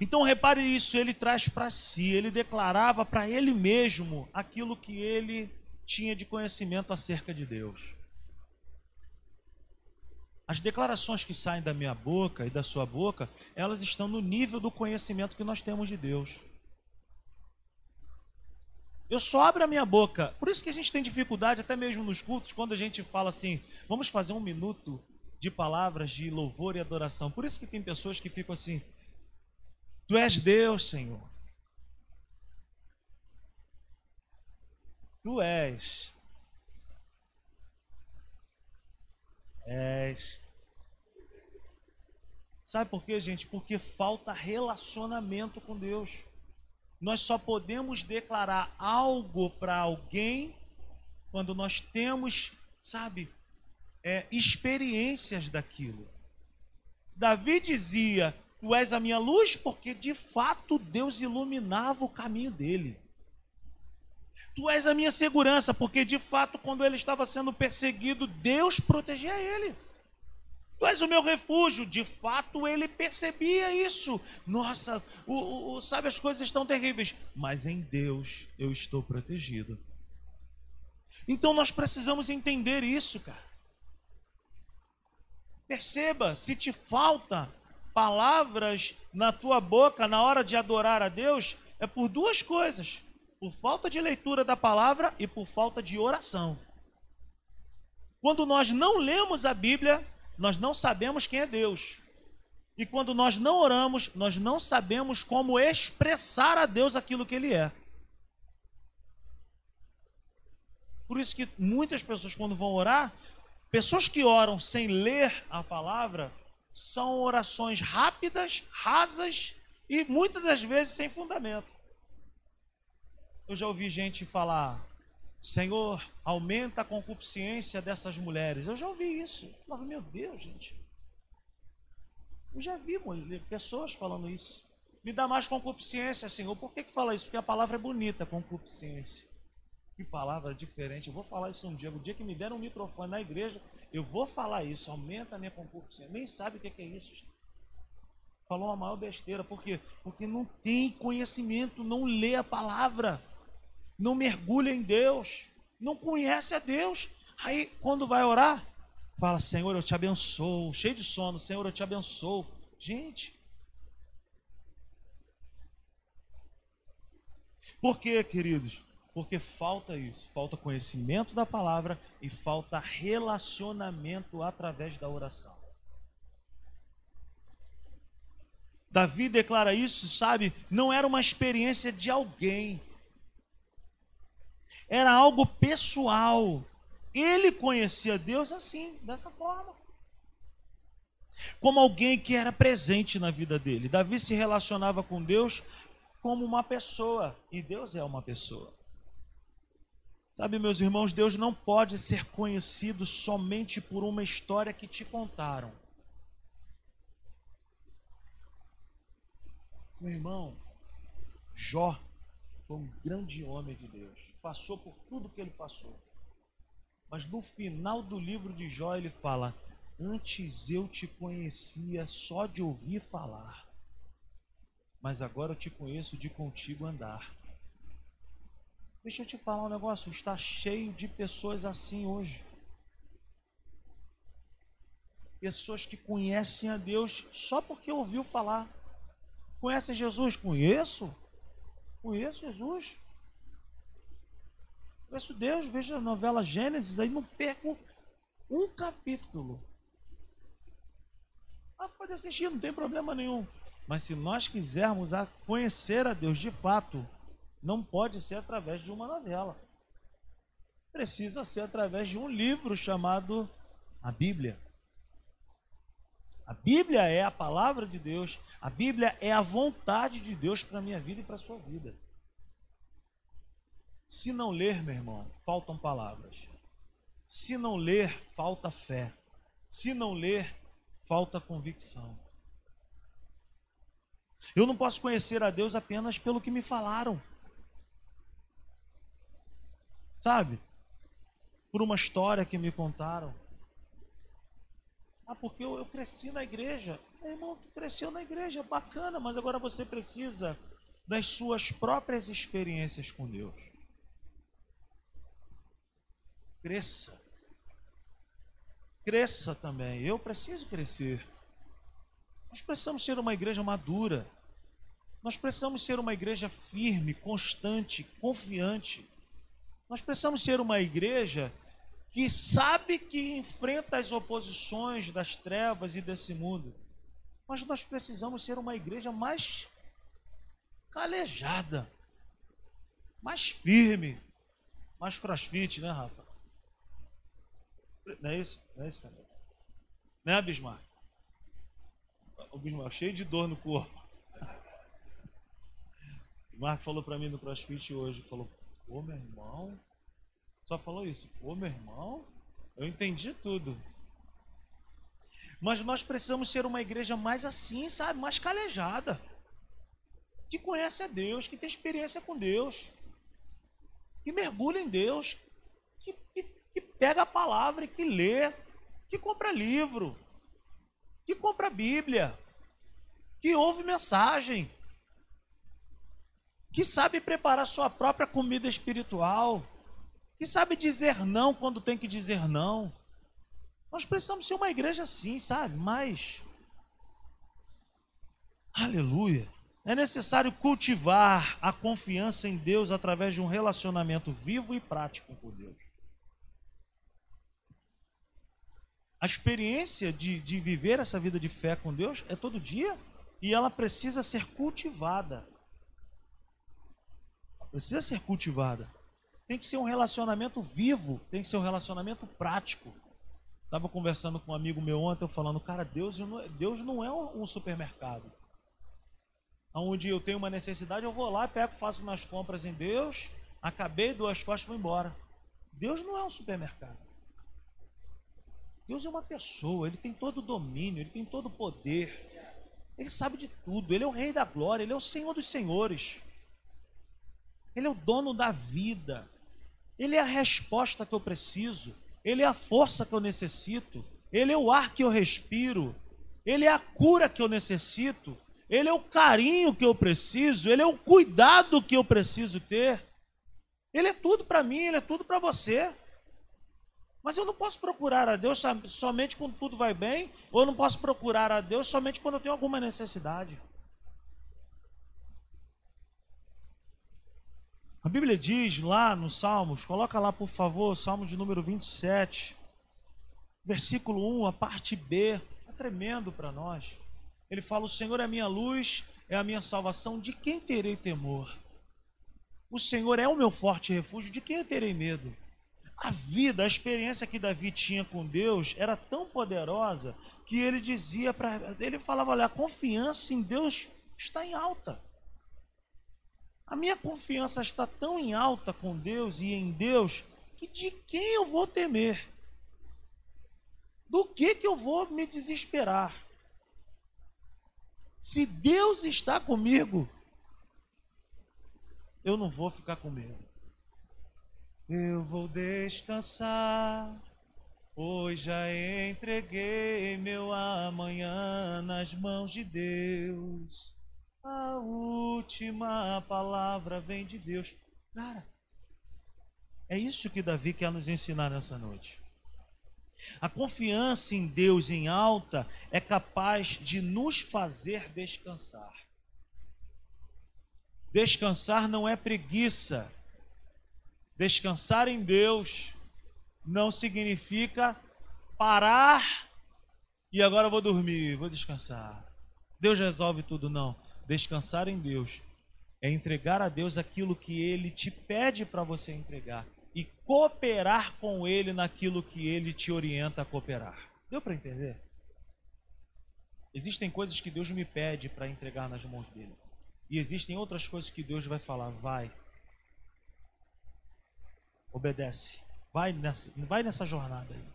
Então repare isso, ele traz para si, ele declarava para ele mesmo aquilo que ele tinha de conhecimento acerca de Deus. As declarações que saem da minha boca e da sua boca, elas estão no nível do conhecimento que nós temos de Deus. Eu só abro a minha boca. Por isso que a gente tem dificuldade, até mesmo nos cultos, quando a gente fala assim, vamos fazer um minuto de palavras de louvor e adoração. Por isso que tem pessoas que ficam assim, Tu és Deus, Senhor. Tu és. És. Sabe por quê, gente? Porque falta relacionamento com Deus. Nós só podemos declarar algo para alguém quando nós temos, sabe, é, experiências daquilo. Davi dizia: Tu és a minha luz, porque de fato Deus iluminava o caminho dele. Tu és a minha segurança, porque de fato, quando ele estava sendo perseguido, Deus protegia ele. Tu és o meu refúgio. De fato, ele percebia isso. Nossa, o, o, sabe, as coisas estão terríveis, mas em Deus eu estou protegido. Então nós precisamos entender isso, cara. Perceba, se te falta palavras na tua boca na hora de adorar a Deus é por duas coisas: por falta de leitura da palavra e por falta de oração. Quando nós não lemos a Bíblia, nós não sabemos quem é Deus. E quando nós não oramos, nós não sabemos como expressar a Deus aquilo que Ele é. Por isso que muitas pessoas, quando vão orar, pessoas que oram sem ler a palavra, são orações rápidas, rasas e muitas das vezes sem fundamento. Eu já ouvi gente falar: Senhor, aumenta a concupiscência dessas mulheres. Eu já ouvi isso. Falava, meu Deus, gente. Eu já vi pessoas falando isso. Me dá mais concupiscência, Senhor. Por que, que fala isso? Porque a palavra é bonita, concupiscência. Que palavra diferente. Eu vou falar isso um dia. O dia que me deram um microfone na igreja, eu vou falar isso, aumenta a minha concupiscência. Nem sabe o que é isso. Gente. Falou uma maior besteira. Por quê? Porque não tem conhecimento, não lê a palavra, não mergulha em Deus, não conhece a Deus. Aí, quando vai orar, fala: Senhor, eu te abençoo. Cheio de sono, Senhor, eu te abençoo. Gente. Por quê, queridos? Porque falta isso, falta conhecimento da palavra e falta relacionamento através da oração. Davi declara isso, sabe? Não era uma experiência de alguém, era algo pessoal. Ele conhecia Deus assim, dessa forma. Como alguém que era presente na vida dele. Davi se relacionava com Deus como uma pessoa, e Deus é uma pessoa. Sabe, meus irmãos, Deus não pode ser conhecido somente por uma história que te contaram. Meu irmão, Jó foi um grande homem de Deus, passou por tudo que ele passou. Mas no final do livro de Jó ele fala: Antes eu te conhecia só de ouvir falar, mas agora eu te conheço de contigo andar. Deixa eu te falar um negócio: está cheio de pessoas assim hoje. Pessoas que conhecem a Deus só porque ouviu falar. Conhece Jesus? Conheço. Conheço Jesus. Conheço Deus. Veja a novela Gênesis, aí não perco um capítulo. Ah, pode assistir, não tem problema nenhum. Mas se nós quisermos conhecer a Deus de fato, não pode ser através de uma novela. Precisa ser através de um livro chamado a Bíblia. A Bíblia é a palavra de Deus, a Bíblia é a vontade de Deus para a minha vida e para a sua vida. Se não ler, meu irmão, faltam palavras. Se não ler, falta fé. Se não ler, falta convicção. Eu não posso conhecer a Deus apenas pelo que me falaram. Sabe? Por uma história que me contaram. Ah, porque eu, eu cresci na igreja. Meu irmão, tu cresceu na igreja, bacana, mas agora você precisa das suas próprias experiências com Deus. Cresça. Cresça também. Eu preciso crescer. Nós precisamos ser uma igreja madura. Nós precisamos ser uma igreja firme, constante, confiante. Nós precisamos ser uma igreja que sabe que enfrenta as oposições das trevas e desse mundo. Mas nós precisamos ser uma igreja mais calejada, mais firme, mais crossfit, né, Rafa? Não é isso? Não é isso, cara? Né, Bismarck? O Bismarck cheio de dor no corpo. O Bismarck falou para mim no crossfit hoje, falou, pô, meu irmão, só falou isso. Ô meu irmão, eu entendi tudo. Mas nós precisamos ser uma igreja mais assim, sabe? Mais calejada. Que conhece a Deus, que tem experiência com Deus. Que mergulha em Deus. Pega a palavra que lê. Que compra livro. Que compra Bíblia. Que ouve mensagem. Que sabe preparar sua própria comida espiritual que sabe dizer não quando tem que dizer não. Nós precisamos ser uma igreja assim, sabe? Mas. Aleluia. É necessário cultivar a confiança em Deus através de um relacionamento vivo e prático com Deus. A experiência de, de viver essa vida de fé com Deus é todo dia e ela precisa ser cultivada. Precisa ser cultivada. Tem que ser um relacionamento vivo, tem que ser um relacionamento prático. Estava conversando com um amigo meu ontem, eu falando, cara, Deus não, é, Deus não é um supermercado. Onde eu tenho uma necessidade, eu vou lá, pego, faço minhas compras em Deus, acabei, duas costas, vou embora. Deus não é um supermercado. Deus é uma pessoa, ele tem todo o domínio, ele tem todo o poder. Ele sabe de tudo, ele é o rei da glória, ele é o Senhor dos senhores. Ele é o dono da vida. Ele é a resposta que eu preciso, Ele é a força que eu necessito, Ele é o ar que eu respiro, Ele é a cura que eu necessito, Ele é o carinho que eu preciso, Ele é o cuidado que eu preciso ter. Ele é tudo para mim, Ele é tudo para você. Mas eu não posso procurar a Deus somente quando tudo vai bem, ou eu não posso procurar a Deus somente quando eu tenho alguma necessidade. A Bíblia diz lá nos Salmos, coloca lá por favor, Salmo de número 27, versículo 1, a parte B, é tremendo para nós. Ele fala: O Senhor é a minha luz, é a minha salvação, de quem terei temor? O Senhor é o meu forte refúgio, de quem eu terei medo? A vida, a experiência que Davi tinha com Deus era tão poderosa que ele dizia para ele falava, olha, a confiança em Deus está em alta. A minha confiança está tão em alta com Deus e em Deus que de quem eu vou temer? Do que que eu vou me desesperar? Se Deus está comigo, eu não vou ficar com medo. Eu vou descansar, pois já entreguei meu amanhã nas mãos de Deus. A última palavra vem de Deus. Cara, é isso que Davi quer nos ensinar nessa noite. A confiança em Deus em alta é capaz de nos fazer descansar. Descansar não é preguiça. Descansar em Deus não significa parar e agora vou dormir, vou descansar. Deus resolve tudo, não. Descansar em Deus é entregar a Deus aquilo que Ele te pede para você entregar e cooperar com Ele naquilo que Ele te orienta a cooperar. Deu para entender? Existem coisas que Deus me pede para entregar nas mãos dele. E existem outras coisas que Deus vai falar, vai. Obedece. Vai nessa, vai nessa jornada aí.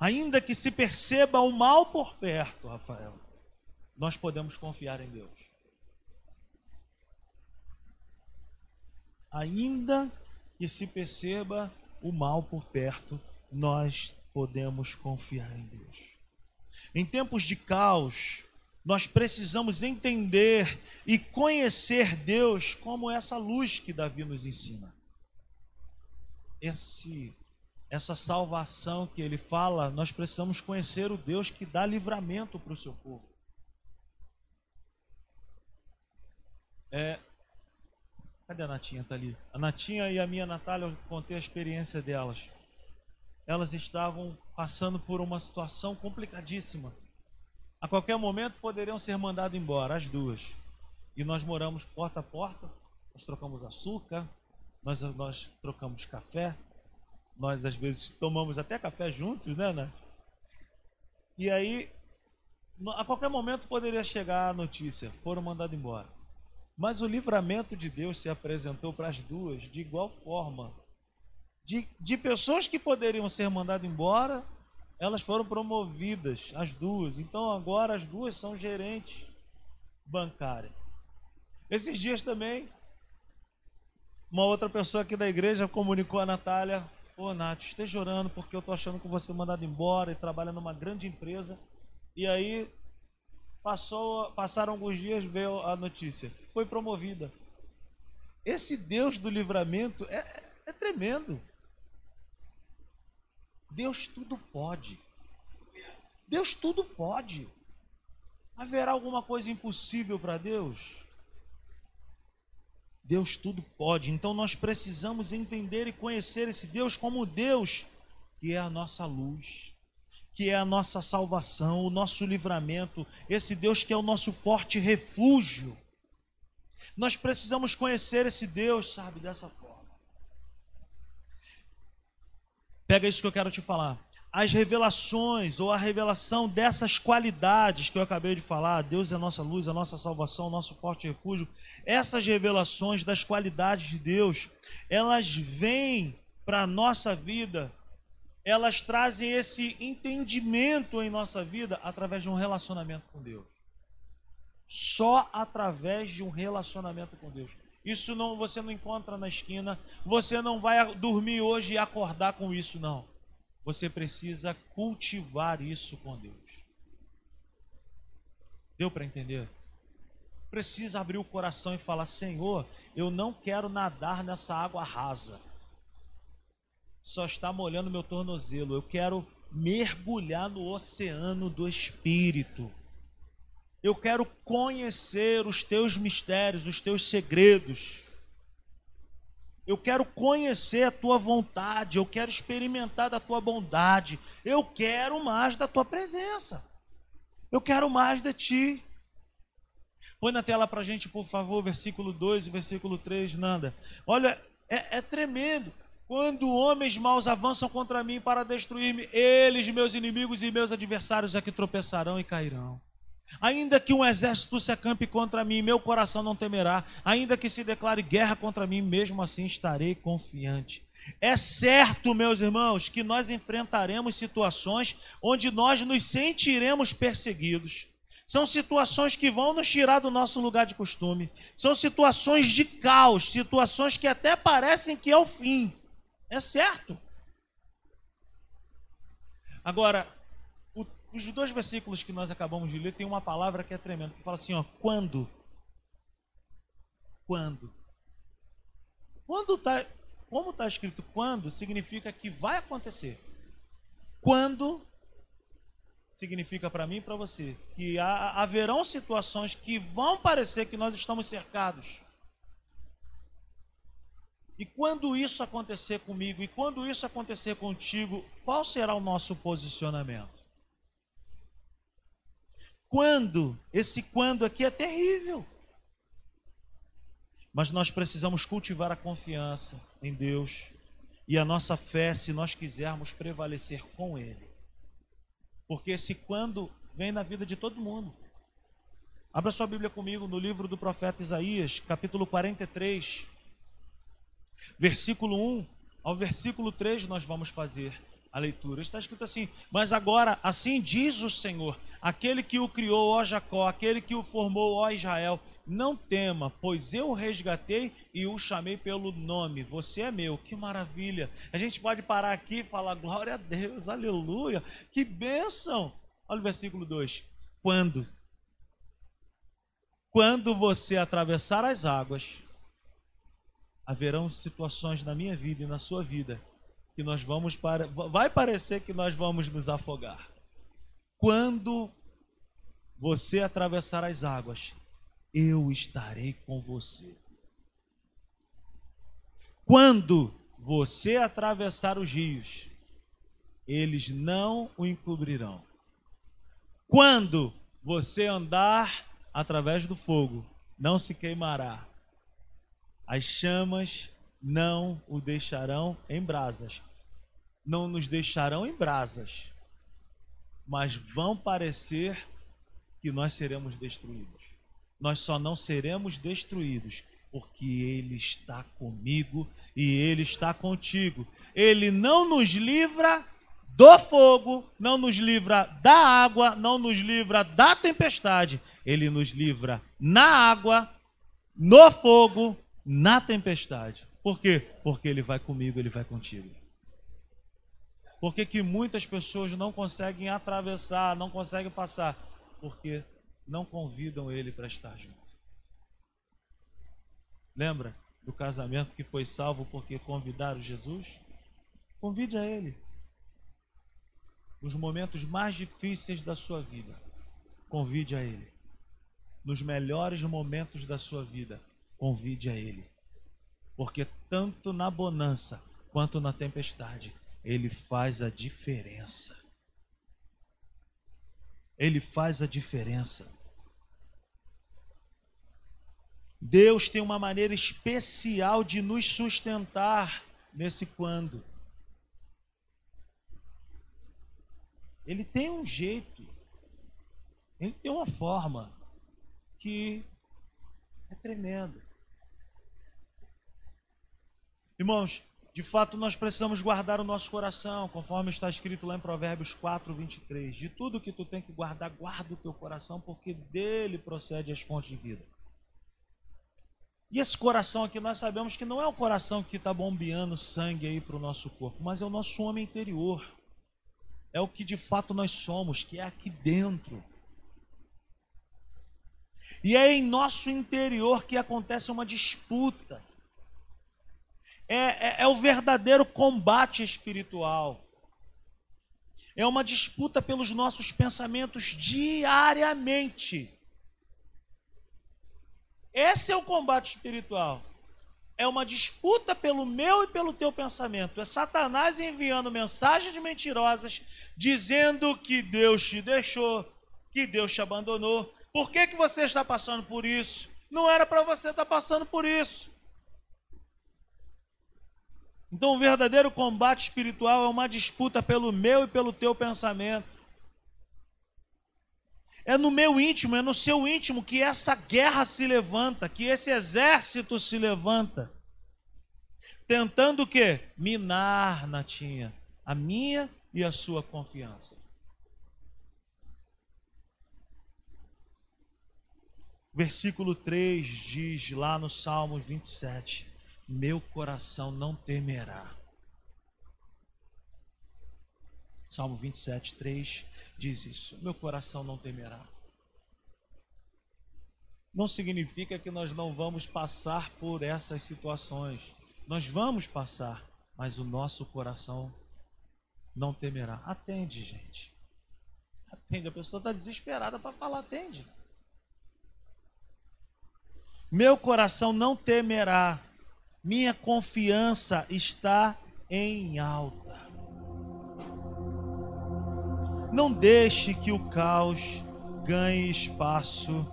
Ainda que se perceba o mal por perto, Rafael, nós podemos confiar em Deus. Ainda que se perceba o mal por perto, nós podemos confiar em Deus. Em tempos de caos, nós precisamos entender e conhecer Deus como essa luz que Davi nos ensina. Esse, essa salvação que ele fala, nós precisamos conhecer o Deus que dá livramento para o seu povo. É, cadê a Natinha? Está ali. A Natinha e a minha Natália, eu contei a experiência delas. Elas estavam passando por uma situação complicadíssima a qualquer momento poderiam ser mandadas embora, as duas. E nós moramos porta a porta, nós trocamos açúcar, nós, nós trocamos café, nós às vezes tomamos até café juntos, né, né? E aí, a qualquer momento poderia chegar a notícia, foram mandados embora. Mas o livramento de Deus se apresentou para as duas de igual forma. De, de pessoas que poderiam ser mandadas embora elas foram promovidas, as duas. Então agora as duas são gerentes bancárias. Esses dias também, uma outra pessoa aqui da igreja comunicou a Natália: Ô Nath, esteja orando porque eu estou achando que você mandado embora e trabalha numa grande empresa. E aí passou, passaram alguns dias, veio a notícia: foi promovida. Esse Deus do livramento é, é tremendo. Deus tudo pode. Deus tudo pode. Haverá alguma coisa impossível para Deus? Deus tudo pode. Então nós precisamos entender e conhecer esse Deus como Deus que é a nossa luz, que é a nossa salvação, o nosso livramento, esse Deus que é o nosso forte refúgio. Nós precisamos conhecer esse Deus, sabe, dessa forma. Pega isso que eu quero te falar. As revelações ou a revelação dessas qualidades que eu acabei de falar, Deus é nossa luz, a nossa salvação, nosso forte refúgio. Essas revelações das qualidades de Deus, elas vêm para a nossa vida, elas trazem esse entendimento em nossa vida através de um relacionamento com Deus. Só através de um relacionamento com Deus. Isso não você não encontra na esquina. Você não vai dormir hoje e acordar com isso, não. Você precisa cultivar isso com Deus. Deu para entender? Precisa abrir o coração e falar: Senhor, eu não quero nadar nessa água rasa. Só está molhando meu tornozelo. Eu quero mergulhar no oceano do Espírito. Eu quero conhecer os teus mistérios, os teus segredos. Eu quero conhecer a tua vontade, eu quero experimentar da tua bondade. Eu quero mais da tua presença. Eu quero mais de ti. Põe na tela para a gente, por favor, versículo 2 e versículo 3, Nanda. Olha, é, é tremendo. Quando homens maus avançam contra mim para destruir-me, eles, meus inimigos e meus adversários, é que tropeçarão e cairão. Ainda que um exército se acampe contra mim, meu coração não temerá. Ainda que se declare guerra contra mim, mesmo assim estarei confiante. É certo, meus irmãos, que nós enfrentaremos situações onde nós nos sentiremos perseguidos. São situações que vão nos tirar do nosso lugar de costume. São situações de caos, situações que até parecem que é o fim. É certo. Agora, os dois versículos que nós acabamos de ler tem uma palavra que é tremenda, que fala assim, ó, quando? Quando? Quando tá, como está escrito quando, significa que vai acontecer. Quando significa para mim e para você que há, haverão situações que vão parecer que nós estamos cercados. E quando isso acontecer comigo e quando isso acontecer contigo, qual será o nosso posicionamento? Quando? Esse quando aqui é terrível. Mas nós precisamos cultivar a confiança em Deus e a nossa fé, se nós quisermos prevalecer com Ele. Porque esse quando vem na vida de todo mundo. Abra sua Bíblia comigo no livro do profeta Isaías, capítulo 43. Versículo 1 ao versículo 3 nós vamos fazer a leitura. Está escrito assim: Mas agora, assim diz o Senhor, aquele que o criou, ó Jacó, aquele que o formou, ó Israel, não tema, pois eu o resgatei e o chamei pelo nome. Você é meu. Que maravilha. A gente pode parar aqui e falar glória a Deus, aleluia. Que bênção. Olha o versículo 2. Quando? Quando você atravessar as águas, haverão situações na minha vida e na sua vida que nós vamos para vai parecer que nós vamos nos afogar. Quando você atravessar as águas, eu estarei com você. Quando você atravessar os rios, eles não o encobrirão. Quando você andar através do fogo, não se queimará as chamas não o deixarão em brasas. Não nos deixarão em brasas, mas vão parecer que nós seremos destruídos. Nós só não seremos destruídos porque Ele está comigo e Ele está contigo. Ele não nos livra do fogo, não nos livra da água, não nos livra da tempestade. Ele nos livra na água, no fogo na tempestade. Por quê? Porque Ele vai comigo, Ele vai contigo. Por que, que muitas pessoas não conseguem atravessar, não conseguem passar? Porque não convidam Ele para estar junto. Lembra do casamento que foi salvo porque convidaram Jesus? Convide a Ele. Nos momentos mais difíceis da sua vida, convide a Ele. Nos melhores momentos da sua vida, convide a Ele. Porque tanto na bonança quanto na tempestade, Ele faz a diferença. Ele faz a diferença. Deus tem uma maneira especial de nos sustentar nesse quando. Ele tem um jeito, ele tem uma forma que é tremendo. Irmãos, de fato nós precisamos guardar o nosso coração, conforme está escrito lá em Provérbios 4, 23. De tudo que tu tem que guardar, guarda o teu coração, porque dele procede as fontes de vida. E esse coração aqui, nós sabemos que não é o coração que está bombeando sangue aí para o nosso corpo, mas é o nosso homem interior. É o que de fato nós somos, que é aqui dentro. E é em nosso interior que acontece uma disputa é, é, é o verdadeiro combate espiritual. É uma disputa pelos nossos pensamentos diariamente. Esse é o combate espiritual. É uma disputa pelo meu e pelo teu pensamento. É Satanás enviando mensagens mentirosas, dizendo que Deus te deixou, que Deus te abandonou. Por que, que você está passando por isso? Não era para você estar passando por isso. Então, o verdadeiro combate espiritual é uma disputa pelo meu e pelo teu pensamento. É no meu íntimo, é no seu íntimo que essa guerra se levanta, que esse exército se levanta. Tentando o quê? Minar, Natinha, a minha e a sua confiança. Versículo 3 diz lá no Salmo 27: Meu coração não temerá. Salmo 27, 3 diz isso: Meu coração não temerá. Não significa que nós não vamos passar por essas situações. Nós vamos passar, mas o nosso coração não temerá. Atende, gente. Atende. A pessoa está desesperada para falar, atende. Meu coração não temerá. Minha confiança está em alta. Não deixe que o caos ganhe espaço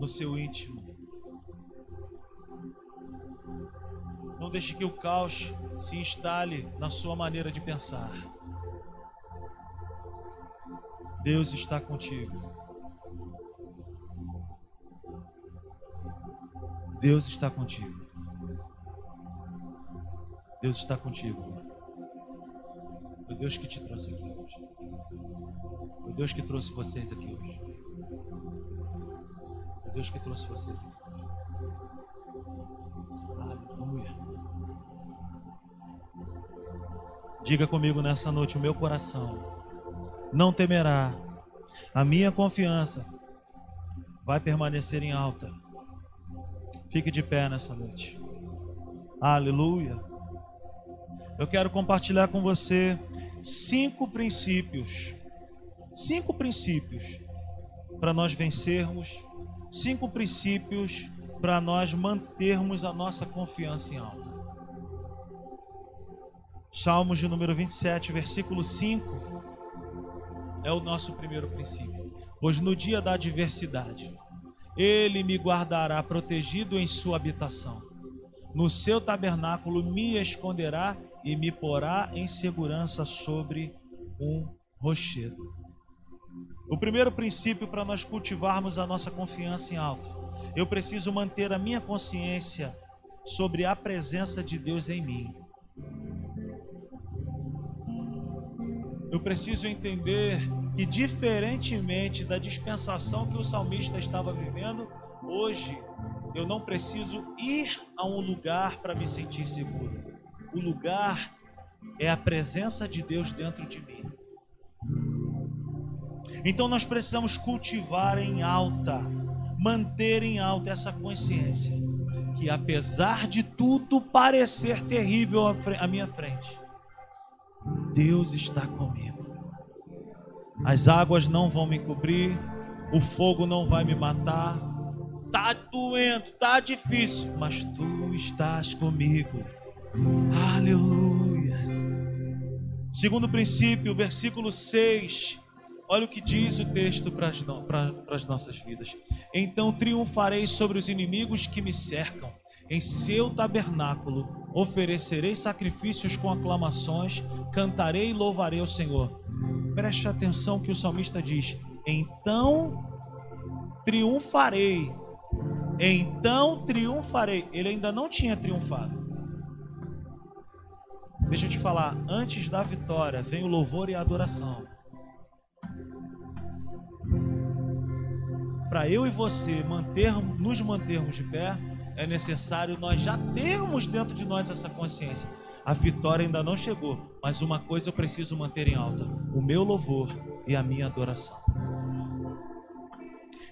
no seu íntimo. Não deixe que o caos se instale na sua maneira de pensar. Deus está contigo. Deus está contigo. Deus está contigo. Foi Deus que te trouxe aqui hoje. Foi Deus que trouxe vocês aqui hoje. Foi Deus que trouxe vocês aqui hoje. Aleluia. Diga comigo nessa noite: o meu coração não temerá, a minha confiança vai permanecer em alta. Fique de pé nessa noite. Aleluia. Eu quero compartilhar com você cinco princípios cinco princípios para nós vencermos, cinco princípios para nós mantermos a nossa confiança em alta. Salmos de número 27, versículo 5 é o nosso primeiro princípio. Pois no dia da adversidade, ele me guardará protegido em sua habitação. No seu tabernáculo me esconderá e me porá em segurança sobre um rochedo. O primeiro princípio para nós cultivarmos a nossa confiança em alto. Eu preciso manter a minha consciência sobre a presença de Deus em mim. Eu preciso entender que, diferentemente da dispensação que o salmista estava vivendo, hoje eu não preciso ir a um lugar para me sentir seguro. O lugar é a presença de Deus dentro de mim. Então nós precisamos cultivar em alta, manter em alta essa consciência que apesar de tudo parecer terrível à minha frente, Deus está comigo. As águas não vão me cobrir, o fogo não vai me matar. Tá doendo, tá difícil, mas tu estás comigo. Aleluia. Segundo princípio, versículo 6 Olha o que diz o texto para as, no, as nossas vidas. Então triunfarei sobre os inimigos que me cercam. Em seu tabernáculo oferecerei sacrifícios com aclamações, cantarei e louvarei o Senhor. Preste atenção que o salmista diz: Então triunfarei. Então triunfarei. Ele ainda não tinha triunfado. Deixa eu te falar, antes da vitória vem o louvor e a adoração. para eu e você manter, nos mantermos de pé, é necessário nós já termos dentro de nós essa consciência. A vitória ainda não chegou, mas uma coisa eu preciso manter em alta: o meu louvor e a minha adoração.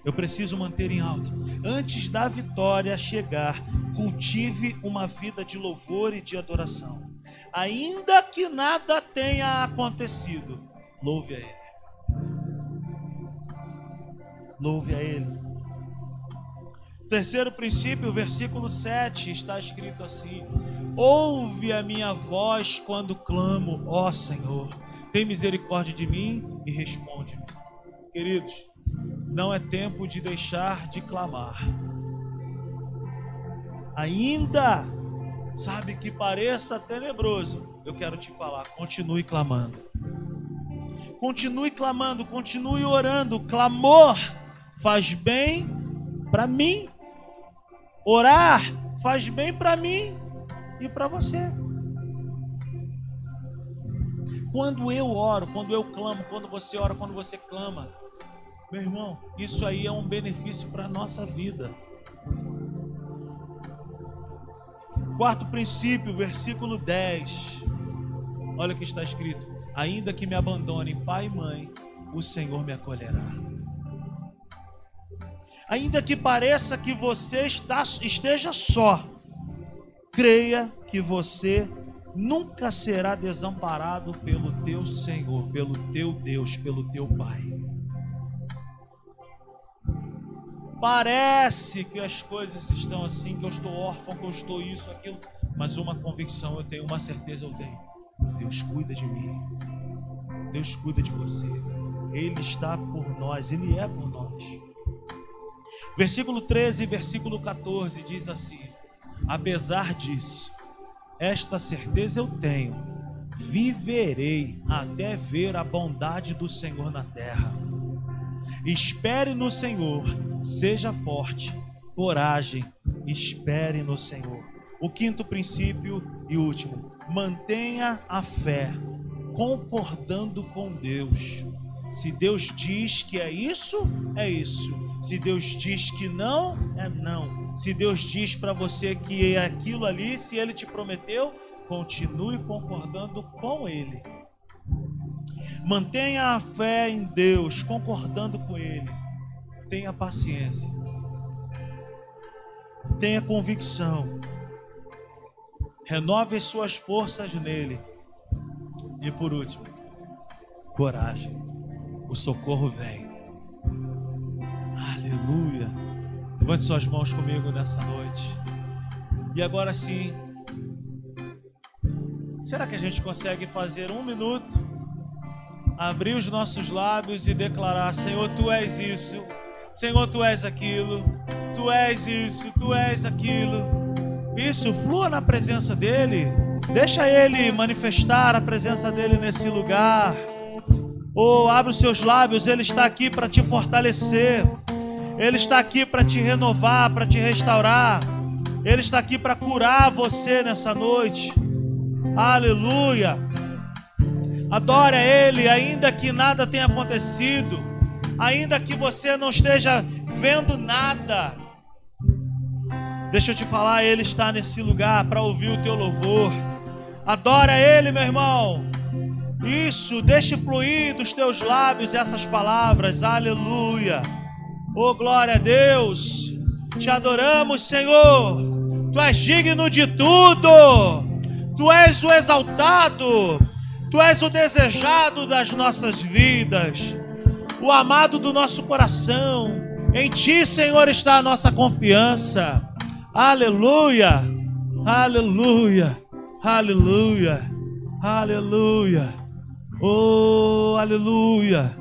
Eu preciso manter em alto. Antes da vitória chegar, cultive uma vida de louvor e de adoração. Ainda que nada tenha acontecido, louve a Ele. Louve a Ele. Terceiro princípio, versículo 7, está escrito assim: Ouve a minha voz quando clamo, ó Senhor, tem misericórdia de mim e responde-me. Queridos, não é tempo de deixar de clamar. Ainda, sabe que pareça tenebroso, eu quero te falar, continue clamando. Continue clamando, continue orando. Clamor faz bem para mim. Orar faz bem para mim e para você. Quando eu oro, quando eu clamo, quando você ora, quando você clama, meu irmão, isso aí é um benefício para nossa vida. Quarto princípio, versículo 10. Olha o que está escrito: Ainda que me abandonem pai e mãe, o Senhor me acolherá. Ainda que pareça que você está, esteja só, creia que você nunca será desamparado pelo teu Senhor, pelo teu Deus, pelo teu Pai. Parece que as coisas estão assim, que eu estou órfão, que eu estou isso, aquilo, mas uma convicção eu tenho, uma certeza eu tenho. Deus cuida de mim. Deus cuida de você. Ele está por nós, ele é por nós. Versículo 13 e versículo 14 diz assim: Apesar disso, esta certeza eu tenho: viverei até ver a bondade do Senhor na terra. Espere no Senhor, seja forte, coragem, espere no Senhor. O quinto princípio e último: mantenha a fé, concordando com Deus. Se Deus diz que é isso, é isso. Se Deus diz que não, é não. Se Deus diz para você que é aquilo ali, se Ele te prometeu, continue concordando com Ele. Mantenha a fé em Deus, concordando com Ele. Tenha paciência. Tenha convicção. Renove as suas forças nele. E por último, coragem. O socorro vem. Aleluia. Levante suas mãos comigo nessa noite. E agora sim. Será que a gente consegue fazer um minuto? Abrir os nossos lábios e declarar: Senhor, tu és isso. Senhor, tu és aquilo. Tu és isso. Tu és aquilo. Isso, flua na presença dele. Deixa ele manifestar a presença dele nesse lugar. Ou oh, abre os seus lábios, ele está aqui para te fortalecer. Ele está aqui para te renovar, para te restaurar. Ele está aqui para curar você nessa noite. Aleluia. Adore a Ele, ainda que nada tenha acontecido, ainda que você não esteja vendo nada. Deixa eu te falar, Ele está nesse lugar para ouvir o teu louvor. Adora Ele, meu irmão. Isso, deixe fluir dos teus lábios essas palavras. Aleluia. Oh, glória a Deus. Te adoramos, Senhor. Tu és digno de tudo. Tu és o exaltado. Tu és o desejado das nossas vidas. O amado do nosso coração. Em ti, Senhor, está a nossa confiança. Aleluia! Aleluia! Aleluia! Aleluia! Oh, aleluia!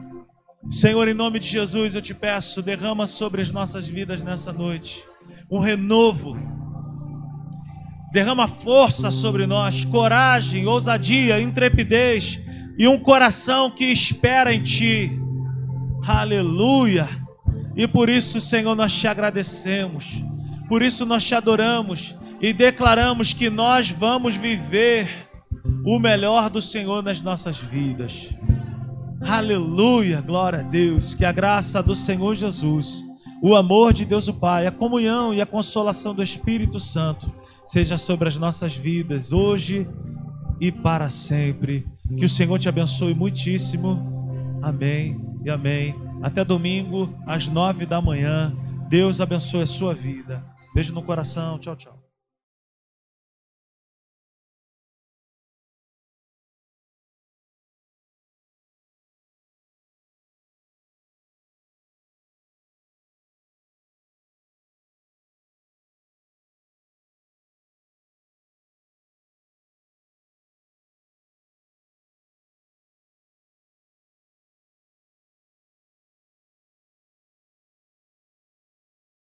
Senhor, em nome de Jesus, eu te peço, derrama sobre as nossas vidas nessa noite um renovo. Derrama força sobre nós, coragem, ousadia, intrepidez e um coração que espera em ti. Aleluia! E por isso, Senhor, nós te agradecemos. Por isso nós te adoramos e declaramos que nós vamos viver o melhor do Senhor nas nossas vidas. Aleluia, glória a Deus. Que a graça do Senhor Jesus, o amor de Deus o Pai, a comunhão e a consolação do Espírito Santo seja sobre as nossas vidas hoje e para sempre. Que o Senhor te abençoe muitíssimo. Amém e amém. Até domingo às nove da manhã. Deus abençoe a sua vida. Beijo no coração. Tchau, tchau.